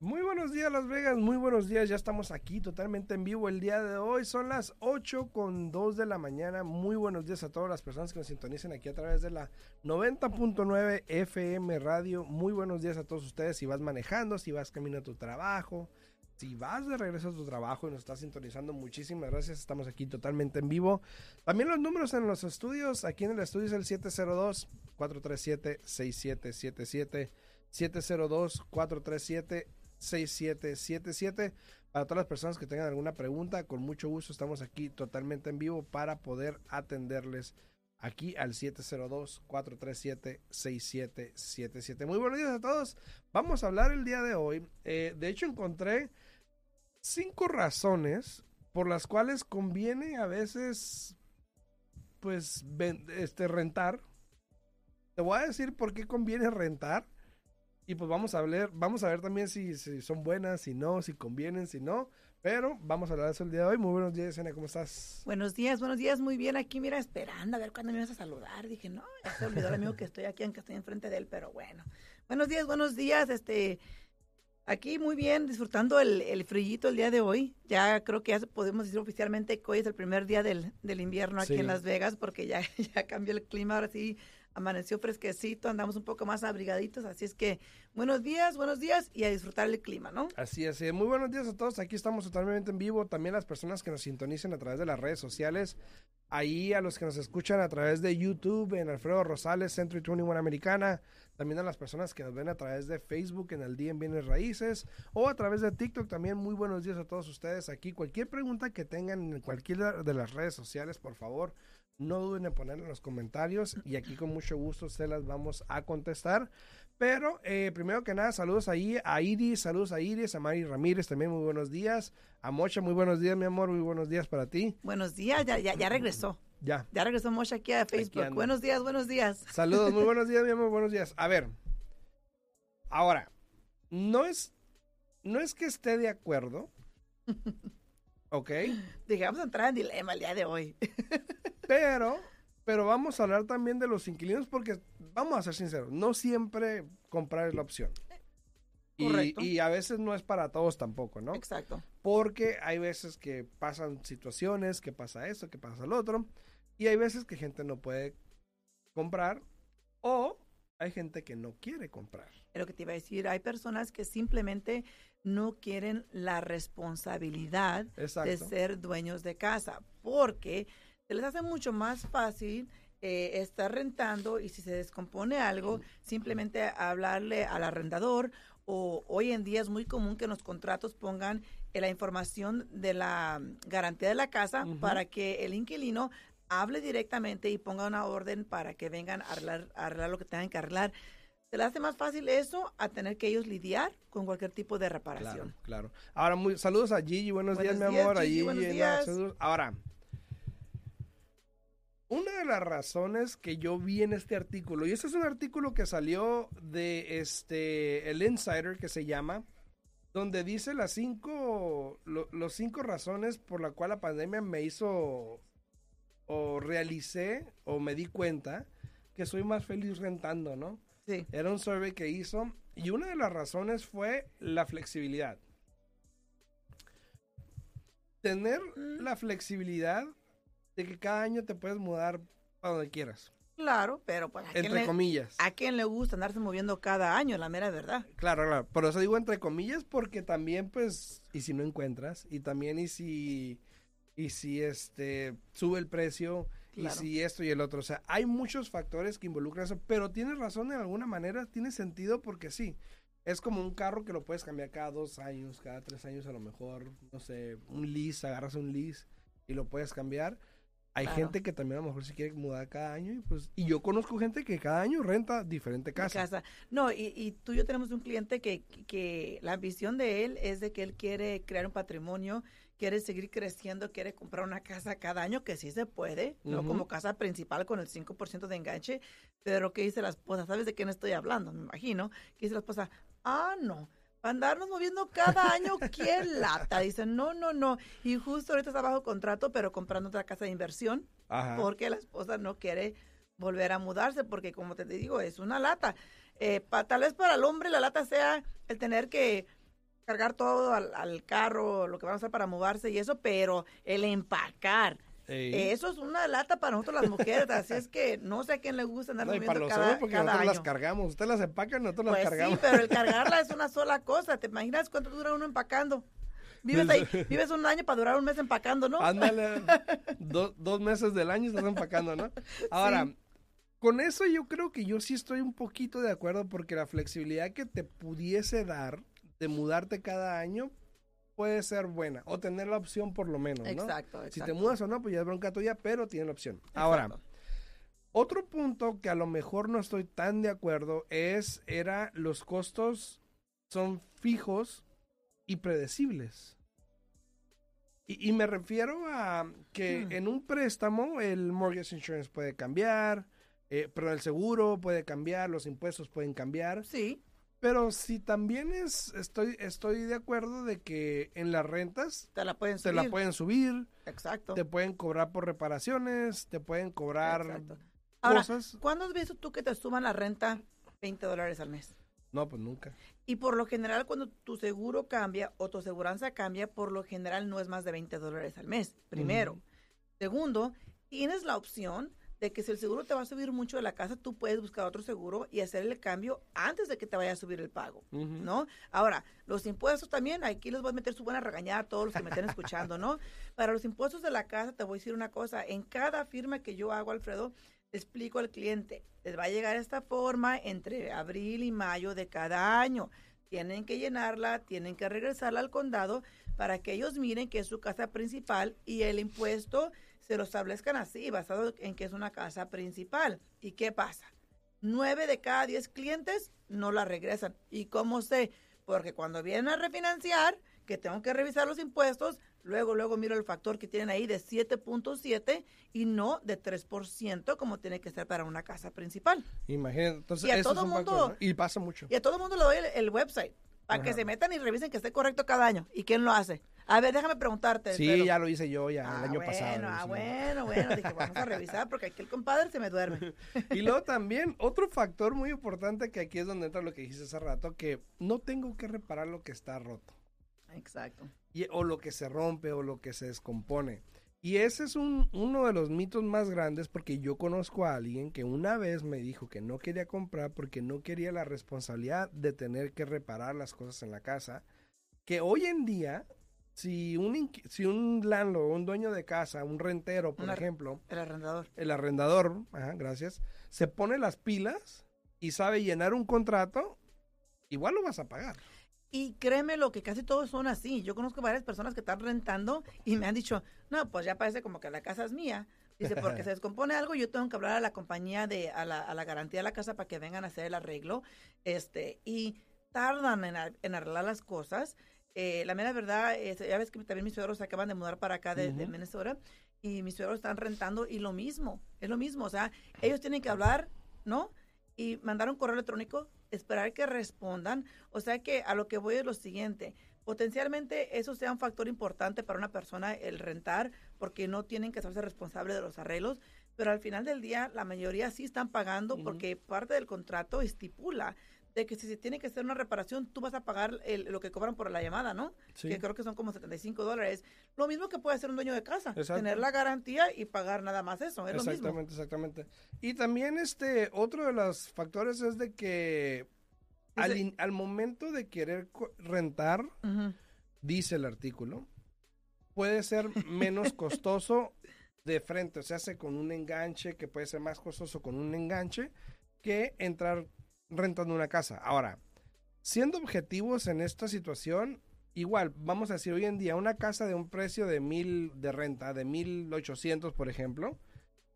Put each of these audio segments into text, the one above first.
Muy buenos días Las Vegas, muy buenos días, ya estamos aquí totalmente en vivo el día de hoy, son las 8 con 2 de la mañana, muy buenos días a todas las personas que nos sintonicen aquí a través de la 90.9 FM Radio, muy buenos días a todos ustedes. Si vas manejando, si vas camino a tu trabajo, si vas de regreso a tu trabajo y nos estás sintonizando, muchísimas gracias, estamos aquí totalmente en vivo. También los números en los estudios, aquí en el estudio es el 702 437 6777 702 437 6777. Para todas las personas que tengan alguna pregunta, con mucho gusto estamos aquí totalmente en vivo para poder atenderles aquí al 702-437-6777. Muy buenos días a todos. Vamos a hablar el día de hoy. Eh, de hecho, encontré cinco razones por las cuales conviene a veces, pues, este, rentar. Te voy a decir por qué conviene rentar y pues vamos a ver, vamos a ver también si, son buenas, si no, si convienen, si no. Pero vamos a hablar de eso el día de hoy. Muy buenos días, Ena, ¿cómo estás? Buenos días, buenos días, muy bien. Aquí, mira, esperando a ver cuándo me vas a saludar. Dije, no, ya se olvidó el amigo que estoy aquí, aunque estoy enfrente de él, pero bueno. Buenos días, buenos días. Este, aquí muy bien, disfrutando el, el frillito el día de hoy. Ya creo que ya podemos decir oficialmente que hoy es el primer día del, del invierno aquí en Las Vegas, porque ya, ya cambió el clima. Ahora sí amaneció fresquecito, andamos un poco más abrigaditos, así es que buenos días, buenos días y a disfrutar el clima, ¿no? Así es, muy buenos días a todos, aquí estamos totalmente en vivo, también las personas que nos sintonicen a través de las redes sociales, ahí a los que nos escuchan a través de YouTube, en Alfredo Rosales, Century 21 Americana, también a las personas que nos ven a través de Facebook en el día en Bienes Raíces o a través de TikTok también. Muy buenos días a todos ustedes aquí. Cualquier pregunta que tengan en cualquiera de las redes sociales, por favor, no duden en ponerlo en los comentarios y aquí con mucho gusto se las vamos a contestar. Pero eh, primero que nada, saludos ahí a Iris, saludos a Iris, a Mari Ramírez también, muy buenos días. A Mocha, muy buenos días, mi amor, muy buenos días para ti. Buenos días, ya, ya, ya regresó. Ya. Ya regresó Mocha aquí a Facebook. buenos días, buenos días. Saludos, muy buenos días, mi amor, buenos días. A ver, ahora, no es, no es que esté de acuerdo, ¿ok? Digamos entrar en dilema el día de hoy. Pero, pero vamos a hablar también de los inquilinos porque, vamos a ser sinceros, no siempre comprar es la opción. Y, y, a veces no es para todos tampoco, ¿no? Exacto. Porque hay veces que pasan situaciones, que pasa esto, que pasa lo otro, y hay veces que gente no puede comprar o hay gente que no quiere comprar. Lo que te iba a decir, hay personas que simplemente no quieren la responsabilidad de ser dueños de casa, porque se les hace mucho más fácil eh, estar rentando y si se descompone algo, simplemente hablarle al arrendador o hoy en día es muy común que en los contratos pongan eh, la información de la garantía de la casa para que el inquilino hable directamente y ponga una orden para que vengan a arreglar, lo que tengan que arreglar. Se le hace más fácil eso a tener que ellos lidiar con cualquier tipo de reparación. Claro, claro. Ahora, muy, saludos a Gigi, buenos, días, mi amor. Gigi, buenos días. Ahora, una de las razones que yo vi en este artículo, y este es un artículo que salió de este el Insider que se llama, donde dice las cinco, los cinco razones por la cual la pandemia me hizo o realicé o me di cuenta que soy más feliz rentando, ¿no? Sí. Era un survey que hizo y una de las razones fue la flexibilidad. Tener mm. la flexibilidad de que cada año te puedes mudar a donde quieras. Claro, pero pues, entre comillas. ¿A quién le gusta andarse moviendo cada año, la mera verdad? Claro, claro. Por eso digo entre comillas, porque también, pues, y si no encuentras, y también y si, y si este, sube el precio, y si esto y el otro. O sea, hay muchos factores que involucran eso, pero tienes razón de alguna manera, tiene sentido porque sí. Es como un carro que lo puedes cambiar cada dos años, cada tres años a lo mejor, no sé, un lease, agarras un lease y lo puedes cambiar hay gente que también a lo mejor se quiere mudar cada año y pues y yo conozco gente que cada año renta diferente casa. casa. No, y, y, tú y yo tenemos un cliente que, que la ambición de él es de que él quiere crear un patrimonio, quiere seguir creciendo, quiere comprar una casa cada año, que sí se puede, no como casa principal con el 5% de enganche, pero ¿qué dice la esposa? ¿Sabes de quién estoy hablando? Me imagino. ¿Qué dice la esposa? Ah, no andarnos moviendo cada año, ¿quién lata? Dicen, no, no, no. Y justo ahorita está bajo contrato, pero comprando otra casa de inversión, porque la esposa no quiere volver a mudarse, porque como te digo, es una lata. Eh, tal vez para el hombre la lata sea el tener que cargar todo al, carro, lo que van a hacer para mudarse y eso, pero el empacar. Eso es una lata para nosotros las mujeres, así es que no sé a quién le gusta andar no, para cada, porque nosotros las cargamos, usted las empaca, nosotros las pues cargamos. Sí, pero el cargarla es una sola cosa, ¿te imaginas cuánto dura uno empacando? Vives ahí, vives un año para durar un mes empacando, ¿no? Ándale, dos meses del año estás empacando, ¿no? Ahora, con eso yo creo que yo sí estoy un poquito de acuerdo porque la flexibilidad que te pudiese dar de mudarte cada año puede ser buena o tener la opción por lo menos, ¿no? Exacto, exacto. Si te mudas o no, pues ya es bronca tuya, pero tiene la opción. Ahora, otro punto que a lo mejor no estoy tan de acuerdo es, era los costos son fijos y predecibles. Y, me refiero a que hmm. en un préstamo el mortgage insurance puede cambiar, eh, pero el seguro puede cambiar, los impuestos pueden cambiar. Sí. Pero si también es, estoy, estoy de acuerdo de que en las rentas te la pueden subir. Te la pueden subir. Exacto. Te pueden cobrar por reparaciones, te pueden cobrar Exacto. Ahora, ¿cuándo has visto tú que te suban la renta 20 dólares al mes? No, pues nunca. Y por lo general, cuando tu seguro cambia o tu aseguranza cambia, por lo general no es más de 20 dólares al mes, primero. Segundo, tienes la opción de que si el seguro te va a subir mucho de la casa, tú puedes buscar otro seguro y hacer el cambio antes de que te vaya a subir el pago, ¿no? Ahora, los impuestos también, aquí les voy a meter su buena regañada a todos los que me estén escuchando, ¿no? Para los impuestos de la casa, te voy a decir una cosa, en cada firma que yo hago, Alfredo, explico al cliente, les va a llegar esta forma entre abril y mayo de cada año. Tienen que llenarla, tienen que regresarla al condado para que ellos miren que es su casa principal y el impuesto se lo establezcan así, basado en que es una casa principal. ¿Y qué pasa? Nueve de cada diez clientes no la regresan. ¿Y cómo sé? Porque cuando vienen a refinanciar, que tengo que revisar los impuestos, luego, luego miro el factor que tienen ahí de 7.7 y no de 3% como tiene que ser para una casa principal. Imagínate, entonces y todo mundo, y pasa mucho. Y a todo mundo le doy el, website para que se metan y revisen que esté correcto cada año. ¿Y quién lo hace? A ver, déjame preguntarte. Sí, ya lo hice yo ya el ah, año pasado. Ah, bueno, bueno. Dije, vamos a revisar porque aquí el compadre se me duerme. y luego también, otro factor muy importante que aquí es donde entra lo que dijiste hace rato, que no tengo que reparar lo que está roto. Exacto. Y, o lo que se rompe o lo que se descompone. Y ese es un, uno de los mitos más grandes porque yo conozco a alguien que una vez me dijo que no quería comprar porque no quería la responsabilidad de tener que reparar las cosas en la casa. Que hoy en día si un, si un landlord, un dueño de casa, un rentero, por ejemplo. El arrendador. El arrendador, ajá, gracias. Se pone las pilas y sabe llenar un contrato, igual lo vas a pagar. Y créeme lo que casi todos son así. Yo conozco varias personas que están rentando y me han dicho, no, pues ya parece como que la casa es mía. Dice, porque se descompone algo, yo tengo que hablar a la compañía de, a la, a la garantía de la casa para que vengan a hacer el arreglo. Este, y tardan en, en arreglar las cosas. Eh, la mera verdad, ya ves que también mis suegros se acaban de mudar para acá de, Minnesota y mis suegros están rentando y lo mismo, es lo mismo, o sea, ellos tienen que hablar, ¿no? Y mandar un correo electrónico, esperar que respondan, o sea que a lo que voy es lo siguiente, potencialmente eso sea un factor importante para una persona el rentar, porque no tienen que hacerse responsables de los arreglos, pero al final del día la mayoría sí están pagando porque parte del contrato estipula de que si se tiene que hacer una reparación, tú vas a pagar lo que cobran por la llamada, ¿no? Que creo que son como 75 dólares. Lo mismo que puede hacer un dueño de casa, tener la garantía y pagar nada más eso, es exactamente, lo mismo. Exactamente, Y también este, otro de los factores es de que al, momento de querer rentar, dice el artículo, puede ser menos costoso de frente, o sea, hace con un enganche que puede ser más costoso con un enganche que entrar rentando una casa. Ahora, siendo objetivos en esta situación, igual, vamos a decir hoy en día, una casa de un precio de mil de renta, de mil ochocientos, por ejemplo,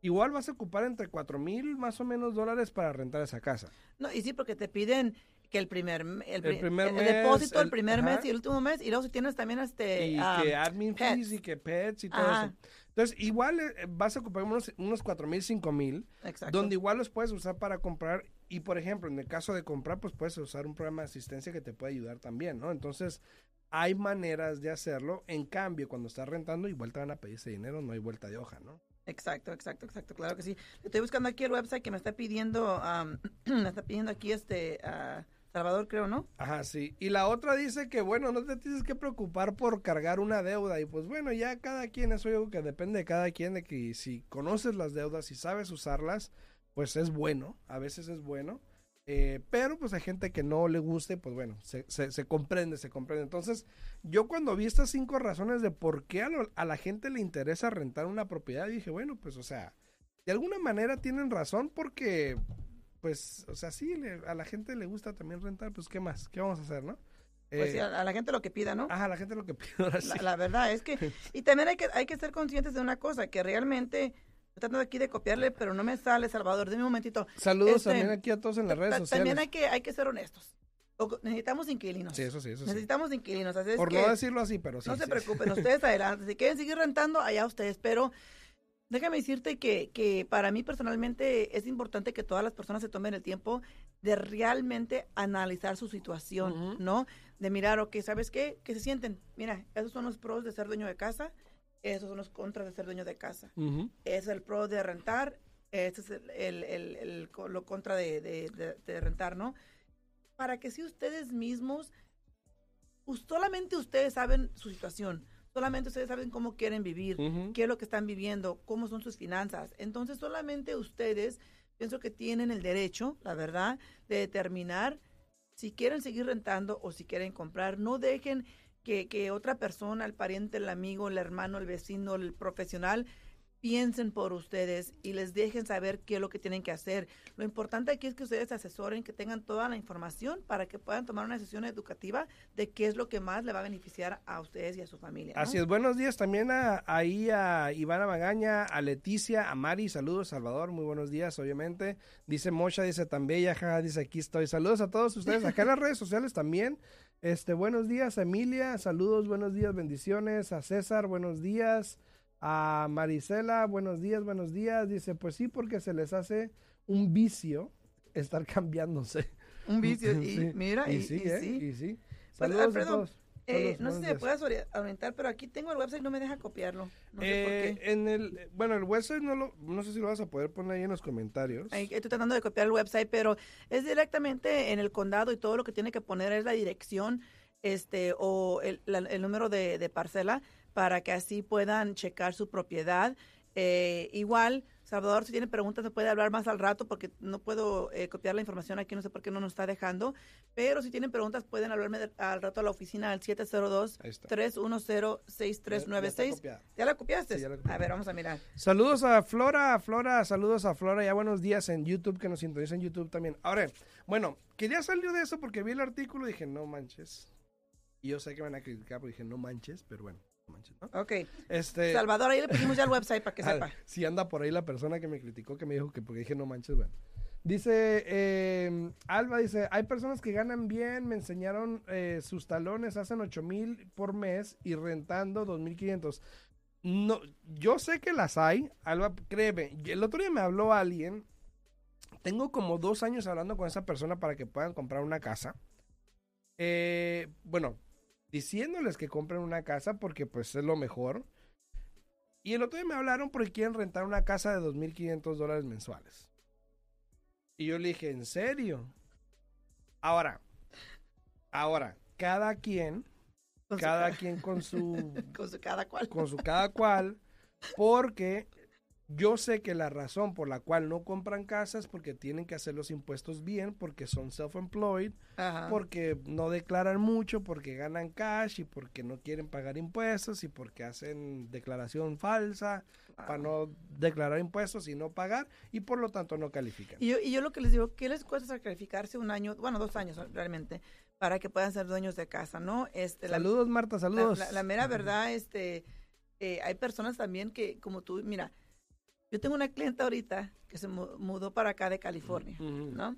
igual vas a ocupar entre cuatro mil más o menos dólares para rentar esa casa. No, y sí, porque te piden que el primer, el, primer mes, depósito el, primer mes y el último mes, y luego si tienes también este... Y que admin fees y que pets y todo eso. Entonces, igual eh, vas a ocupar unos, unos 4 mil, 5 mil, donde igual los puedes usar para comprar. Y, por ejemplo, en el caso de comprar, pues puedes usar un programa de asistencia que te puede ayudar también, ¿no? Entonces, hay maneras de hacerlo. En cambio, cuando estás rentando, igual te van a pedir ese dinero, no hay vuelta de hoja, ¿no? Exacto, exacto, exacto, claro que sí. Estoy buscando aquí el website que me está pidiendo, me está pidiendo aquí este Salvador, creo, ¿no? Ajá, sí. Y la otra dice que, bueno, no te tienes que preocupar por cargar una deuda. Y pues bueno, ya cada quien, eso algo que depende de cada quien, de que si conoces las deudas y sabes usarlas, pues es bueno, a veces es bueno. Eh, pero pues hay gente que no le guste, pues bueno, se, se, comprende, se comprende. Entonces, yo cuando vi estas cinco razones de por qué a, a, la gente le interesa rentar una propiedad, dije, bueno, pues o sea, de alguna manera tienen razón porque, pues, o sea, sí, a la gente le gusta también rentar, pues, ¿qué más? ¿Qué vamos a hacer, no? Pues sí, eh, a, la gente lo que pida, ¿no? Ajá, a la gente lo que pida. La, la, verdad es que, y también hay que, hay que ser conscientes de una cosa, que realmente tratando aquí de copiarle, pero no me sale, Salvador. Dime un momentito. Saludos este, también aquí a todos en las redes sociales. También hay que, hay que ser honestos. necesitamos inquilinos. Sí, eso sí, eso Necesitamos inquilinos. Por no decirlo así, pero sí. No se preocupen, ustedes adelante. Si quieren seguir rentando, allá ustedes. Pero déjame decirte que, que para mí personalmente es importante que todas las personas se tomen el tiempo de realmente analizar su situación, ¿no? De mirar, ok, ¿sabes qué? Que se sienten. Mira, esos son los pros de ser dueño de casa esos son los contras de ser dueño de casa. Es el pro de rentar, ese es el, el, el, lo contra de, de, rentar, ¿no? Para que si ustedes mismos, solamente ustedes saben su situación, solamente ustedes saben cómo quieren vivir, qué es lo que están viviendo, cómo son sus finanzas. Entonces solamente ustedes, pienso que tienen el derecho, la verdad, de determinar si quieren seguir rentando o si quieren comprar. No dejen que, que otra persona, el pariente, el amigo, el hermano, el vecino, el profesional, piensen por ustedes y les dejen saber qué es lo que tienen que hacer. Lo importante aquí es que ustedes se asesoren, que tengan toda la información para que puedan tomar una decisión educativa de qué es lo que más le va a beneficiar a ustedes y a su familia. Así es, buenos días también a, ahí a Ivana Magaña, a Leticia, a Mari, saludos Salvador, muy buenos días obviamente. Dice Mocha, dice tan bella, dice aquí estoy. Saludos a todos ustedes acá en las redes sociales también. Este, buenos días, Emilia. Saludos, buenos días, bendiciones. A César, buenos días. A Marisela, buenos días, buenos días. Dice, pues sí, porque se les hace un vicio estar cambiándose. Un vicio, y mira, y, sí, ¿eh? y sí. Pues, Saludos a todos. Eh, no sé si me puedes orientar, pero aquí tengo el website y no me deja copiarlo. No sé por eh, qué. En el, bueno, el website no lo, no sé si lo vas a poder poner ahí en los comentarios. estoy tratando de copiar el website, pero es directamente en el condado y todo lo que tiene que poner es la dirección, este, o el, el número de, de, parcela para que así puedan checar su propiedad. Eh, igual Salvador, si tiene preguntas, se puede hablar más al rato porque no puedo eh, copiar la información aquí, no sé por qué no nos está dejando. Pero si tienen preguntas, pueden hablarme al rato a la oficina al 702-310-6396. ¿Ya, la copiaste? A ver, vamos a mirar. Saludos a Flora, Flora, saludos a Flora. Ya buenos días en YouTube, que nos sintonizan en YouTube también. Ahora, bueno, quería salir de eso porque vi el artículo y dije, no manches. Y yo sé que van a criticar, pero dije, no manches, pero bueno. Ok. Este, Salvador, ahí le pusimos ya el website para que sepa. Si anda por ahí la persona que me criticó, que me dijo que porque dije no manches, bueno. Dice, eh, Alba dice, hay personas que ganan bien, me enseñaron eh, sus talones, hacen 8 mil por mes y rentando 2.500. No, yo sé que las hay, Alba, créeme, el otro día me habló alguien, tengo como dos años hablando con esa persona para que puedan comprar una casa. Eh, bueno, diciéndoles que compren una casa porque pues es lo mejor. Y el otro día me hablaron porque quieren rentar una casa de 2.500 dólares mensuales. Y yo le dije, ¿en serio? Ahora, ahora, cada quien, cada quien con su... con su cada cual. Con su cada cual, porque yo sé que la razón por la cual no compran casas es porque tienen que hacer los impuestos bien, porque son self-employed, porque no declaran mucho, porque ganan cash y porque no quieren pagar impuestos y porque hacen declaración falsa para no declarar impuestos y no pagar y por lo tanto no califican. Y yo, y yo lo que les digo, ¿qué les cuesta sacrificarse un año, bueno, dos años realmente, para que puedan ser dueños de casa, ¿no? Este, saludos, Marta, saludos. La, mera verdad, este, eh, hay personas también que, como tú, mira, yo tengo una clienta ahorita que se mudó para acá de California, ¿no?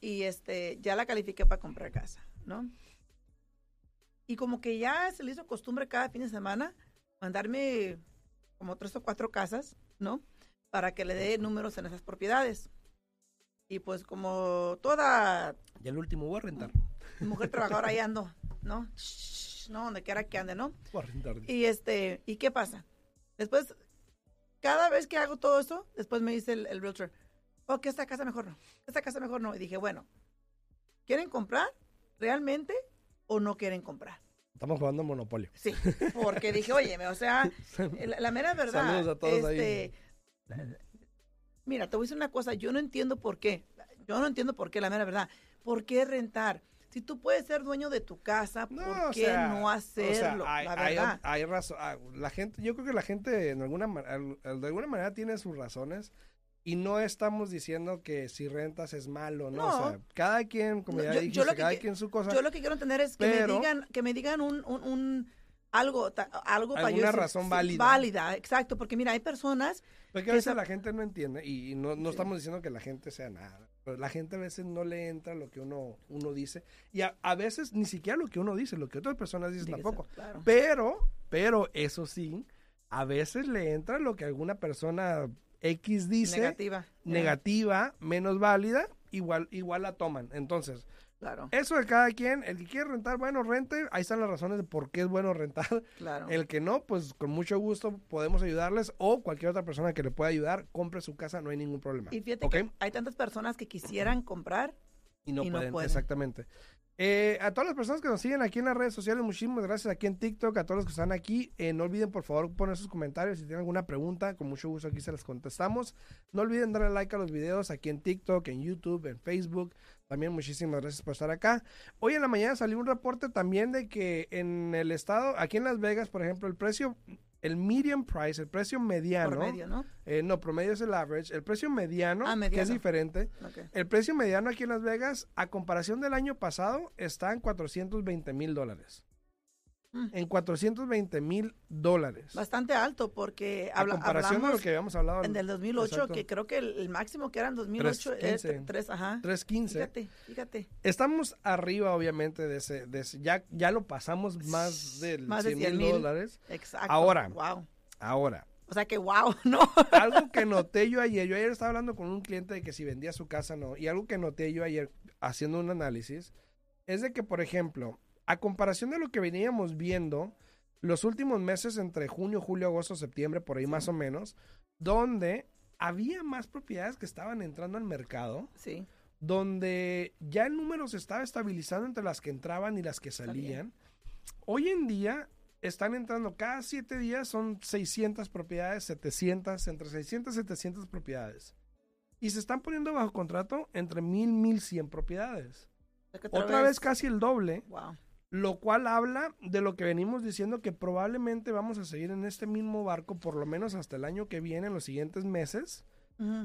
Y este, ya la califiqué para comprar casa, ¿no? Y como que ya se le hizo costumbre cada fin de semana mandarme como tres o cuatro casas, ¿no? Para que le dé números en esas propiedades. Y pues como toda... Ya el último voy a rentar. Mujer trabajadora ahí ando ¿no? no, donde quiera que ande, ¿no? Y este, ¿y qué pasa? Después, cada vez que hago todo eso, después me dice el, el realtor, oh, que esta casa mejor no, esta casa mejor no. Y dije, bueno, ¿quieren comprar realmente o no quieren comprar? Estamos jugando Monopolio. Sí, porque dije, oye, o sea, la, mera verdad. Saludos a todos este, Mira, te voy a decir una cosa, yo no entiendo por qué. Yo no entiendo por qué, la mera verdad. ¿Por qué rentar? Si tú puedes ser dueño de tu casa, ¿por qué no hacerlo? hay, la verdad. Hay, razón. Ah, la gente, yo creo que la gente en alguna, de alguna manera tiene sus razones. Y no estamos diciendo que si rentas es malo, ¿no? O sea, cada quien, como ya dije, cada quien su cosa. Yo lo que quiero entender es que me digan, que me digan un, un, algo, algo para yo razón válida. Válida, exacto, porque mira, hay personas... Porque a veces la gente no entiende y no, no estamos diciendo que la gente sea nada, pero la gente a veces no le entra lo que uno, uno dice y a, veces ni siquiera lo que uno dice, lo que otras personas dicen tampoco. Pero, pero eso sí, a veces le entra lo que alguna persona X dice negativa, negativa menos válida, igual, igual la toman. Entonces, claro. eso de cada quien, el que quiere rentar, bueno, rente, ahí están las razones de por qué es bueno rentar. Claro. El que no, pues con mucho gusto podemos ayudarles o cualquier otra persona que le pueda ayudar, compre su casa, no hay ningún problema. Y fíjate que hay tantas personas que quisieran comprar y no, pueden, Exactamente. Eh, a todas las personas que nos siguen aquí en las redes sociales, muchísimas gracias aquí en TikTok, a todos los que están aquí. Eh, no olviden, por favor, poner sus comentarios. Si tienen alguna pregunta, con mucho gusto aquí se las contestamos. No olviden darle like a los videos aquí en TikTok, en YouTube, en Facebook. También muchísimas gracias por estar acá. Hoy en la mañana salió un reporte también de que en el estado, aquí en Las Vegas, por ejemplo, el precio el median price, el precio mediano. Promedio, ¿no? Eh, no, promedio es el average. El precio mediano, ah, que es diferente. El precio mediano aquí en Las Vegas, a comparación del año pasado, está en 420 mil dólares. Mm. En 420 mil dólares. Bastante alto porque habla, a comparación de lo que habíamos hablado en el 2008, que creo que el, máximo que era en 2008 es 3, ajá. 315. Fíjate, fíjate. Estamos arriba obviamente de ese, de ya, ya lo pasamos más del más 100 mil dólares. Exacto. Ahora, wow. ahora. O sea que wow, ¿no? algo que noté yo ayer, yo ayer estaba hablando con un cliente de que si vendía su casa no, y algo que noté yo ayer haciendo un análisis es de que, por ejemplo, a comparación de lo que veníamos viendo los últimos meses entre junio, julio, agosto, septiembre, por ahí más o menos, donde había más propiedades que estaban entrando al mercado. Sí. Donde ya el número se estaba estabilizando entre las que entraban y las que salían. Hoy en día están entrando cada siete días, son 600 propiedades, 700, entre 600 y 700 propiedades. Y se están poniendo bajo contrato entre 1000 1100 propiedades. Otra, vez, casi el doble. Wow lo cual habla de lo que venimos diciendo que probablemente vamos a seguir en este mismo barco por lo menos hasta el año que viene, en los siguientes meses.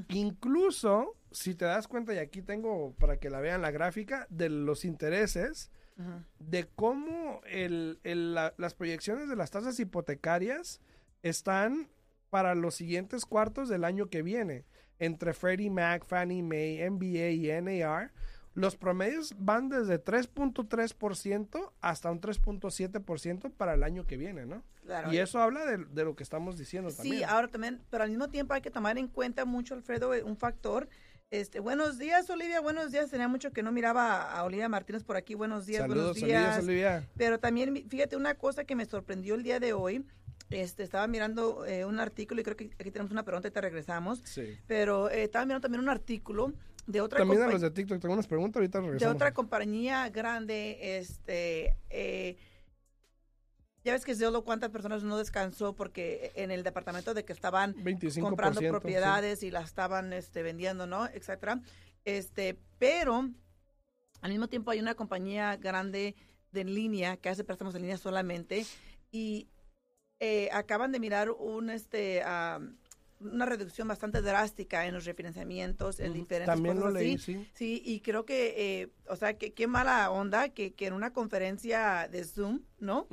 Incluso, si te das cuenta, y aquí tengo para que la vean la gráfica, de los intereses, de cómo el, las proyecciones de las tasas hipotecarias están para los siguientes cuartos del año que viene, entre Freddie Mac, Fannie Mae, MBA y NAR los promedios van desde 3.3% hasta un 3.7% para el año que viene, ¿no? Claro. Y eso habla de, lo que estamos diciendo también. Sí, ahora también, pero al mismo tiempo hay que tomar en cuenta mucho, Alfredo, un factor. Este, buenos días, Olivia, buenos días. Tenía mucho que no miraba a Olivia Martínez por aquí. Buenos días, buenos días. Olivia. Pero también, fíjate, una cosa que me sorprendió el día de hoy. Este, estaba mirando eh, un artículo y creo que aquí tenemos una pregunta y te regresamos. Sí. Pero eh, estaba mirando también un artículo de otra También a los de TikTok tengo unas preguntas, ahorita regresamos. De otra compañía grande, este, eh, ya ves que Zillow cuántas personas no descansó porque en el departamento de que estaban comprando propiedades y las estaban este, vendiendo, ¿no? Etcétera. Este, pero al mismo tiempo hay una compañía grande de en línea que hace préstamos en línea solamente y eh, acaban de mirar un este una reducción bastante drástica en los refinanciamientos en diferentes También lo leí, sí. Sí, y creo que, eh, o sea, que qué mala onda que, que, en una conferencia de Zoom, ¿no?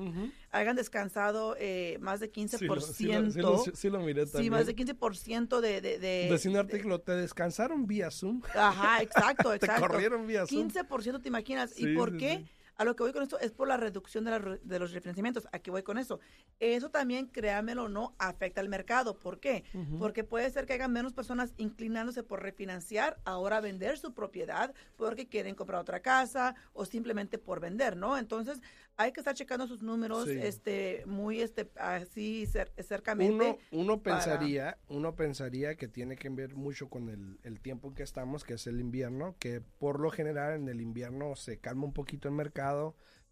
Hayan descansado eh, más de 15%. Sí, lo, sí, lo, miré también. Sí, más de 15% de... de, de un artículo, ¿te descansaron vía Zoom? Ajá, exacto, exacto. te corrieron vía Zoom. 15%, ¿te imaginas? ¿Y por qué? A lo que voy con esto es por la reducción de, de los refinanciamientos. Aquí voy con eso. Eso también, créamelo o no, afecta al mercado. ¿Por qué? Porque puede ser que haya menos personas inclinándose por refinanciar, ahora vender su propiedad porque quieren comprar otra casa o simplemente por vender, ¿no? Entonces, hay que estar checando sus números este muy este así cercamente. Uno, uno pensaría, uno pensaría que tiene que ver mucho con el, el tiempo en que estamos, que es el invierno, que por lo general en el invierno se calma un poquito el mercado,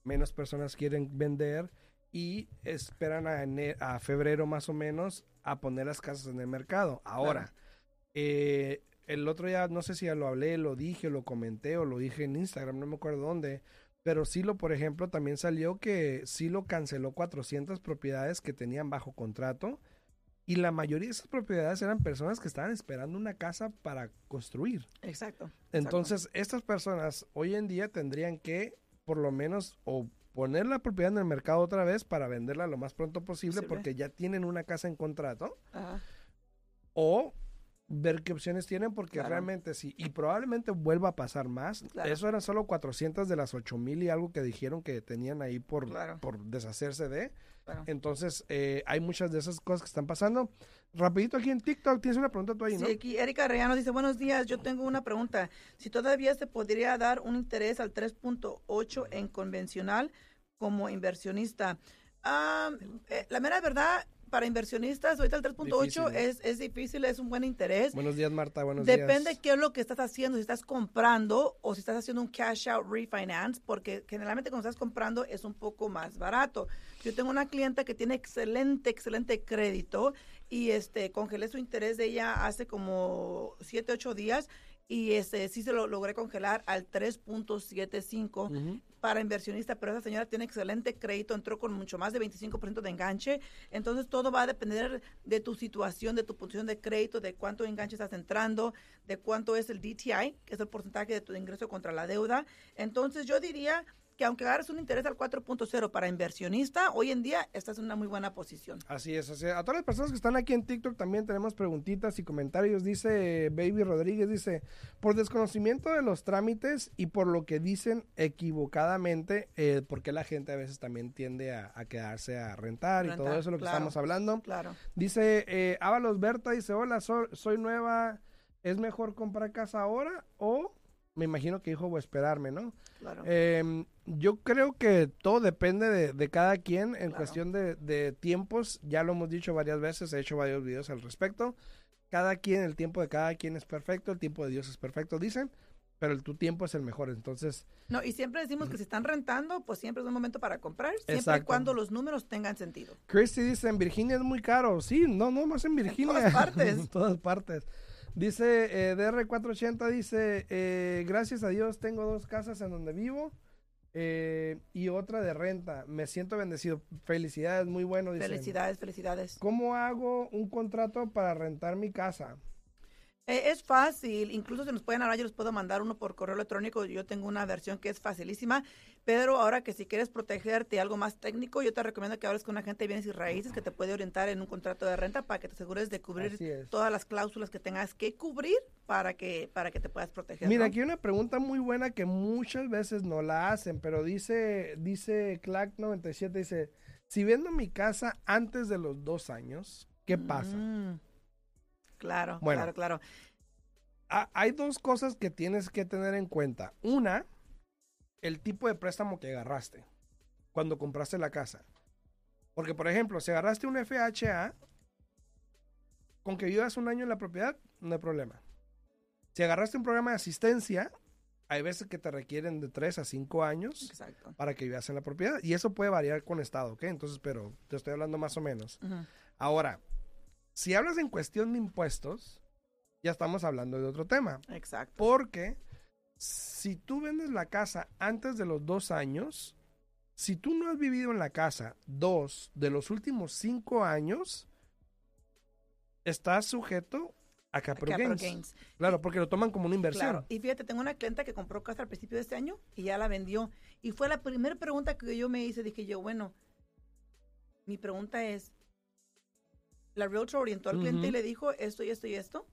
menos personas quieren vender y esperan a, a febrero más o menos a poner las casas en el mercado. Ahora, eh, el otro día, no sé si ya lo hablé, lo dije, lo comenté o lo dije en Instagram, no me acuerdo dónde, pero Silo, por ejemplo, también salió que Silo canceló 400 propiedades que tenían bajo contrato y la mayoría de esas propiedades eran personas que estaban esperando una casa para construir. Exacto. Entonces, estas personas hoy en día tendrían que, por lo menos, o poner la propiedad en el mercado otra vez para venderla lo más pronto posible, porque ya tienen una casa en contrato. O ver qué opciones tienen porque realmente sí, y probablemente vuelva a pasar más. Eso eran solo 400 de las 8 mil y algo que dijeron que tenían ahí por, por deshacerse de. Entonces, eh, hay muchas de esas cosas que están pasando. Rapidito aquí en TikTok, tienes una pregunta tú ahí, ¿no? Sí, aquí Erika Reyano dice, buenos días, yo tengo una pregunta. Si todavía se podría dar un interés al 3.8 en convencional como inversionista. Ah, eh, la mera verdad, para inversionistas, ahorita el 3.8 es, es difícil, es un buen interés. Buenos días, Marta, buenos días. Depende qué es lo que estás haciendo, si estás comprando o si estás haciendo un cash out refinance, porque generalmente cuando estás comprando es un poco más barato. Yo tengo una clienta que tiene excelente, excelente crédito y este congelé su interés de ella hace como 7, 8 días y este sí se lo logré congelar al 3.75 para inversionista, pero esa señora tiene excelente crédito, entró con mucho más de 25% de enganche, entonces todo va a depender de tu situación, de tu posición de crédito, de cuánto enganche estás entrando, de cuánto es el DTI, que es el porcentaje de tu ingreso contra la deuda. Entonces yo diría que aunque agarres un interés al 4.0 para inversionista, hoy en día estás en una muy buena posición. Así es, así A todas las personas que están aquí en TikTok también tenemos preguntitas y comentarios. Dice Baby Rodríguez, dice, por desconocimiento de los trámites y por lo que dicen equivocadamente, eh, porque la gente a veces también tiende a, quedarse a rentar, y todo eso es lo que estamos hablando. Claro. Dice eh, Ábalos Berta, dice, hola, soy nueva, ¿es mejor comprar casa ahora o me imagino que dijo o esperarme, ¿no? Claro. Em, yo creo que todo depende de, cada quien en cuestión de, tiempos. Ya lo hemos dicho varias veces, he hecho varios videos al respecto. Cada quien, el tiempo de cada quien es perfecto, el tiempo de Dios es perfecto, dicen, pero el, tu tiempo es el mejor, entonces... No, y siempre decimos que si están rentando, pues siempre es un momento para comprar, siempre y cuando los números tengan sentido. Christy dice, en Virginia es muy caro. Sí, no, no más en Virginia. En todas partes. en todas partes. Dice eh, DR480, dice, eh, gracias a Dios tengo dos casas en donde vivo eh, y otra de renta. Me siento bendecido. Felicidades, muy bueno. Felicidades, felicidades. ¿Cómo hago un contrato para rentar mi casa? Eh, es fácil, incluso se nos pueden hablar, yo les puedo mandar uno por correo electrónico, yo tengo una versión que es facilísima, pero ahora que si quieres protegerte algo más técnico, yo te recomiendo que hables con un agente de bienes y raíces que te puede orientar en un contrato de renta para que te asegures de cubrir todas las cláusulas que tengas que cubrir para que, para que te puedas proteger. Mira, aquí hay una pregunta muy buena que muchas veces no la hacen, pero dice, dice Clack97, dice, si vendo mi casa antes de los dos años, ¿qué pasa? Mm. Claro, claro, claro. hay dos cosas que tienes que tener en cuenta. Una, el tipo de préstamo que agarraste cuando compraste la casa. Porque, por ejemplo, si agarraste un FHA, con que vivas un año en la propiedad, no hay problema. Si agarraste un programa de asistencia, hay veces que te requieren de 3 a 5 años para que vivas en la propiedad. Y eso puede variar con estado, ¿ok? Entonces, pero te estoy hablando más o menos. Ahora, si hablas en cuestión de impuestos, ya estamos hablando de otro tema. Exacto. Porque si tú vendes la casa antes de los dos años, si tú no has vivido en la casa dos de los últimos cinco años, estás sujeto a capital, gains. Claro, porque lo toman como una inversión. Claro. Y fíjate, tengo una clienta que compró casa al principio de este año y ya la vendió. Y fue la primera pregunta que yo me hice. Dije yo, bueno, mi pregunta es, la realtor orientó al cliente y le dijo esto y esto y esto.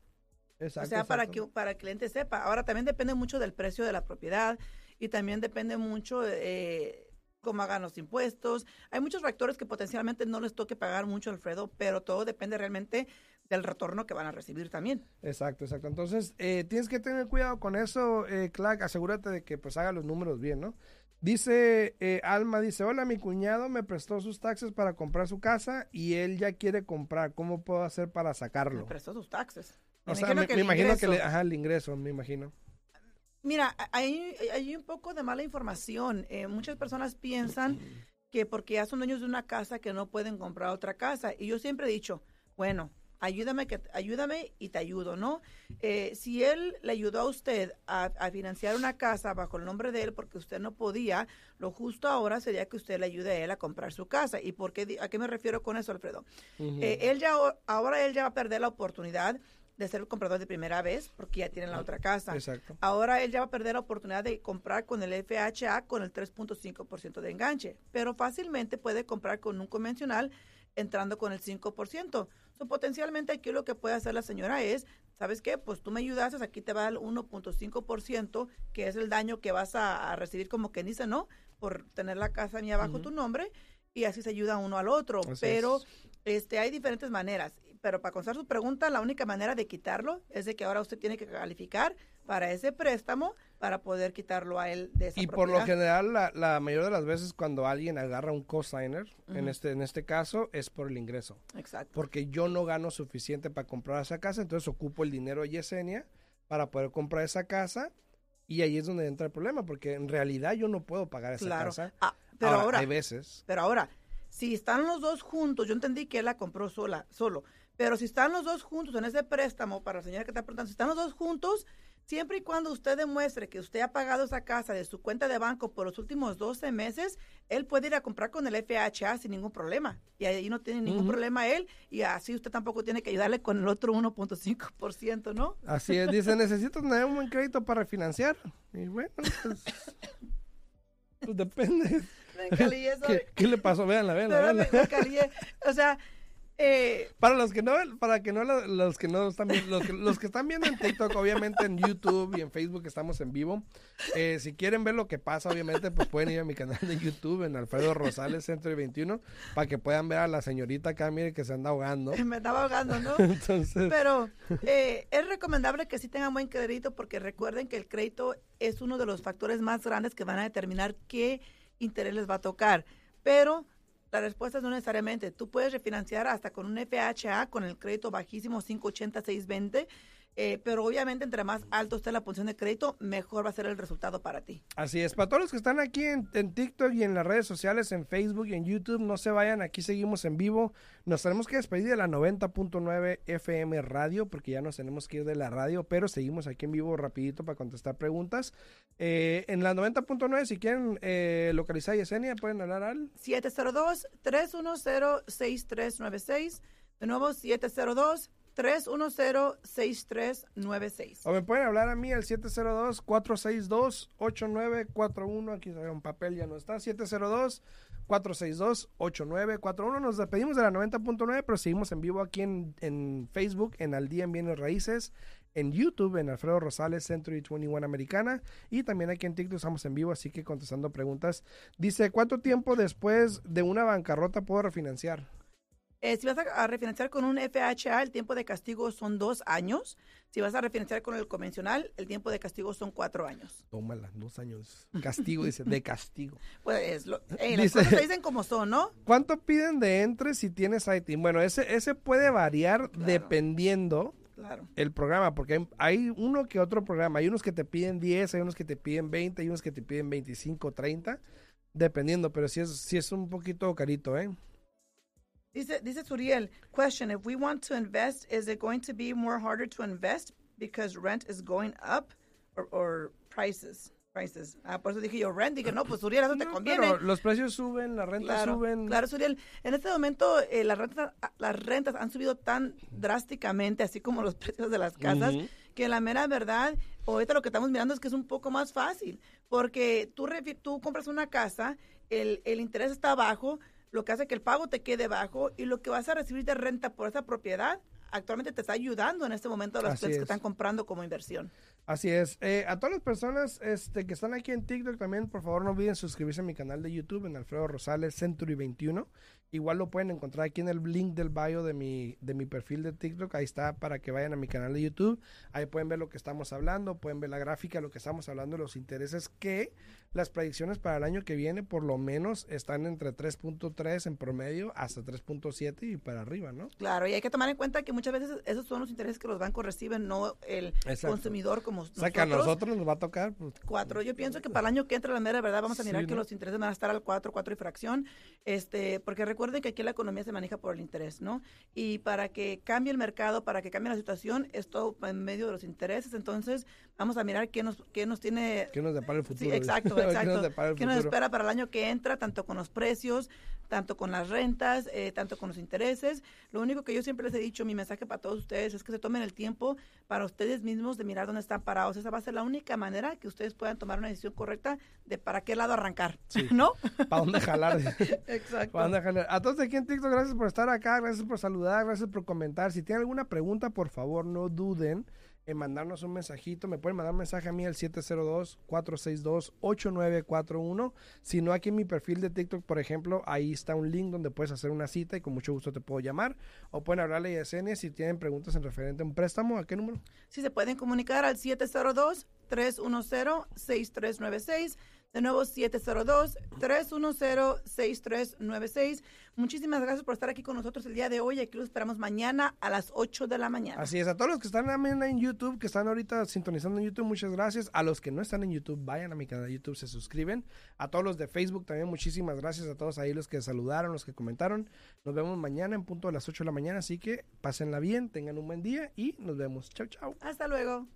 Exacto, o sea, para que para el cliente sepa. Ahora también depende mucho del precio de la propiedad y también depende mucho eh, cómo hagan los impuestos. Hay muchos factores que potencialmente no les toque pagar mucho, Alfredo, pero todo depende realmente del retorno que van a recibir también. Exacto, exacto. Entonces, eh, tienes que tener cuidado con eso, eh, Clark. Asegúrate de que pues haga los números bien, ¿no? Dice eh, Alma, dice, hola, mi cuñado me prestó sus taxes para comprar su casa y él ya quiere comprar. ¿Cómo puedo hacer para sacarlo? Me prestó sus taxes. Me o sea, me, imagino que le, ajá, el ingreso, me imagino. Mira, hay, hay un poco de mala información. Eh, muchas personas piensan que porque ya son dueños de una casa que no pueden comprar otra casa. Y yo siempre he dicho, bueno, ayúdame, que, ayúdame y te ayudo, ¿no? Eh, si él le ayudó a usted a, financiar una casa bajo el nombre de él porque usted no podía, lo justo ahora sería que usted le ayude a él a comprar su casa. ¿Y por qué, a qué me refiero con eso, Alfredo? Eh, él ya, ahora él ya va a perder la oportunidad de ser el comprador de primera vez porque ya tiene la otra casa. Exacto. Ahora él ya va a perder la oportunidad de comprar con el FHA con el 3.5% de enganche, pero fácilmente puede comprar con un convencional entrando con el 5%. So, potencialmente aquí lo que puede hacer la señora es, ¿sabes qué? Pues tú me ayudaste, aquí te va el 1.5%, que es el daño que vas a, recibir como que dice, ¿no? Por tener la casa mía bajo tu nombre y así se ayuda uno al otro. pero este hay diferentes maneras. Pero para contestar su pregunta, la única manera de quitarlo es de que ahora usted tiene que calificar para ese préstamo para poder quitarlo a él de esa Y por lo general, la, la, mayoría de las veces cuando alguien agarra un cosigner, en, este, en este caso, es por el ingreso. Exacto. Porque yo no gano suficiente para comprar esa casa, entonces ocupo el dinero de Yesenia para poder comprar esa casa y ahí es donde entra el problema, porque en realidad yo no puedo pagar esa casa. Ah, pero ahora, hay veces. Pero ahora, si están los dos juntos, yo entendí que él la compró sola, solo, pero si están los dos juntos en ese préstamo, para la señora que está preguntando, si están los dos juntos, Siempre y cuando usted demuestre que usted ha pagado esa casa de su cuenta de banco por los últimos 12 meses, él puede ir a comprar con el FHA sin ningún problema. Y ahí no tiene ningún problema él. Y así usted tampoco tiene que ayudarle con el otro 1.5%, ¿no? Así es. Dice, necesito tener un buen crédito para refinanciar. Y bueno, pues, pues depende. ¿Qué, ¿Qué, le pasó? Véanla, véanla. O sea, eh, para los que no, para que no los que no están viendo, los que, están viendo en TikTok, obviamente en YouTube y en Facebook estamos en vivo. Eh, si quieren ver lo que pasa, obviamente, pues pueden ir a mi canal de YouTube en Alfredo Rosales Centro 21 para que puedan ver a la señorita acá, mire que se anda ahogando. Me estaba ahogando, ¿no? Pero eh, es recomendable que sí tengan buen crédito porque recuerden que el crédito es uno de los factores más grandes que van a determinar qué interés les va a tocar. Pero la respuesta es no necesariamente. Tú puedes refinanciar hasta con un FHA con el crédito bajísimo 580-620 eh, pero obviamente entre más alto esté la posición de crédito, mejor va a ser el resultado para ti. Así es, para todos los que están aquí en, TikTok y en las redes sociales, en Facebook y en YouTube, no se vayan, aquí seguimos en vivo. Nos tenemos que despedir de la 90.9 FM radio, porque ya nos tenemos que ir de la radio, pero seguimos aquí en vivo rapidito para contestar preguntas. Eh, en la 90.9, si quieren eh, localizar a Yesenia, pueden hablar al 702-310-6396. De nuevo, 702 310-6396. O me pueden hablar a mí al 702-462-8941. Aquí un papel, ya no está. 702-462-8941. Nos despedimos de la 90.9, pero seguimos en vivo aquí en, en Facebook, en Al Día en Bienes Raíces, en YouTube, en Alfredo Rosales, Century 21 Americana, y también aquí en TikTok estamos en vivo, así que contestando preguntas. Dice, ¿cuánto tiempo después de una bancarrota puedo refinanciar? Eh, si vas a, refinanciar con un FHA, el tiempo de castigo son dos años. Si vas a refinanciar con el convencional, el tiempo de castigo son cuatro años. Tómala, dos años. Castigo, dice, de castigo. Pues lo, las cosas se dicen como son, ¿no? ¿Cuánto piden de entre si tienes ITIN? Bueno, ese, ese puede variar dependiendo el programa, porque hay, hay, uno que otro programa. Hay unos que te piden 10, hay unos que te piden 20, hay unos que te piden 25, 30, dependiendo, pero sí es, sí es un poquito carito, ¿eh? Dice, dice Suriel, question, if we want to invest, is it going to be more harder to invest because rent is going up or, or prices? Prices. Ah, por eso dije yo rent, dije, no, pues Suriel, eso te conviene. Pero los precios suben, las rentas suben. Claro, Suriel, en este momento eh, las, rentas, las rentas han subido tan drásticamente, así como los precios de las casas, que la mera verdad, ahorita lo que estamos mirando es que es un poco más fácil, porque tú, tú compras una casa, el, el interés está bajo, lo que hace que el pago te quede bajo y lo que vas a recibir de renta por esa propiedad actualmente te está ayudando en este momento a los que están comprando como inversión. Así es. Eh, a todas las personas este, que están aquí en TikTok también, por favor no olviden suscribirse a mi canal de YouTube en Alfredo Rosales Century 21. Igual lo pueden encontrar aquí en el link del bio de mi, de mi perfil de TikTok. Ahí está para que vayan a mi canal de YouTube. Ahí pueden ver lo que estamos hablando, pueden ver la gráfica, lo que estamos hablando, los intereses que las predicciones para el año que viene por lo menos están entre 3.3 en promedio hasta 3.7 y para arriba, ¿no? Claro, y hay que tomar en cuenta que muchas veces esos son los intereses que los bancos reciben, no el consumidor como O sea, que a nosotros nos va a tocar. Pues, cuatro. Yo pienso que para el año que entra, la mera verdad, vamos a mirar que los intereses van a estar al 4, 4 y fracción, este, porque recuerden que aquí la economía se maneja por el interés, ¿no? Y para que cambie el mercado, para que cambie la situación, esto en medio de los intereses, entonces vamos a mirar qué nos, qué nos tiene... ¿Qué nos depara el futuro? Sí, exacto exacto. ¿Qué nos espera para el año que entra, tanto con los precios, tanto con las rentas, eh, tanto con los intereses? Lo único que yo siempre les he dicho, mi mensaje para todos ustedes es que se tomen el tiempo para ustedes mismos de mirar dónde están parados. Esa va a ser la única manera que ustedes puedan tomar una decisión correcta de para qué lado arrancar, ¿no? ¿Para dónde jalar? Exacto. ¿Para dónde jalar? A todos aquí en TikTok, gracias por estar acá, gracias por saludar, gracias por comentar. Si tienen alguna pregunta, por favor, no duden en mandarnos un mensajito. Me pueden mandar un mensaje a mí al 702-462-8941. Si no, aquí en mi perfil de TikTok, por ejemplo, ahí está un link donde puedes hacer una cita y con mucho gusto te puedo llamar. O pueden hablarle a Yesenia si tienen preguntas en referente a un préstamo. ¿A qué número? Sí, se pueden comunicar al 702-310-6396. De nuevo, 702-310-6396. Muchísimas gracias por estar aquí con nosotros el día de hoy. Aquí lo esperamos mañana a las 8 de la mañana. Así es, a todos los que están en YouTube, que están ahorita sintonizando en YouTube, muchas gracias. A los que no están en YouTube, vayan a mi canal de YouTube, se suscriben. A todos los de Facebook también, muchísimas gracias a todos ahí los que saludaron, los que comentaron. Nos vemos mañana en punto de las 8 de la mañana, así que pásenla bien, tengan un buen día y nos vemos. Chao, chao. Hasta luego.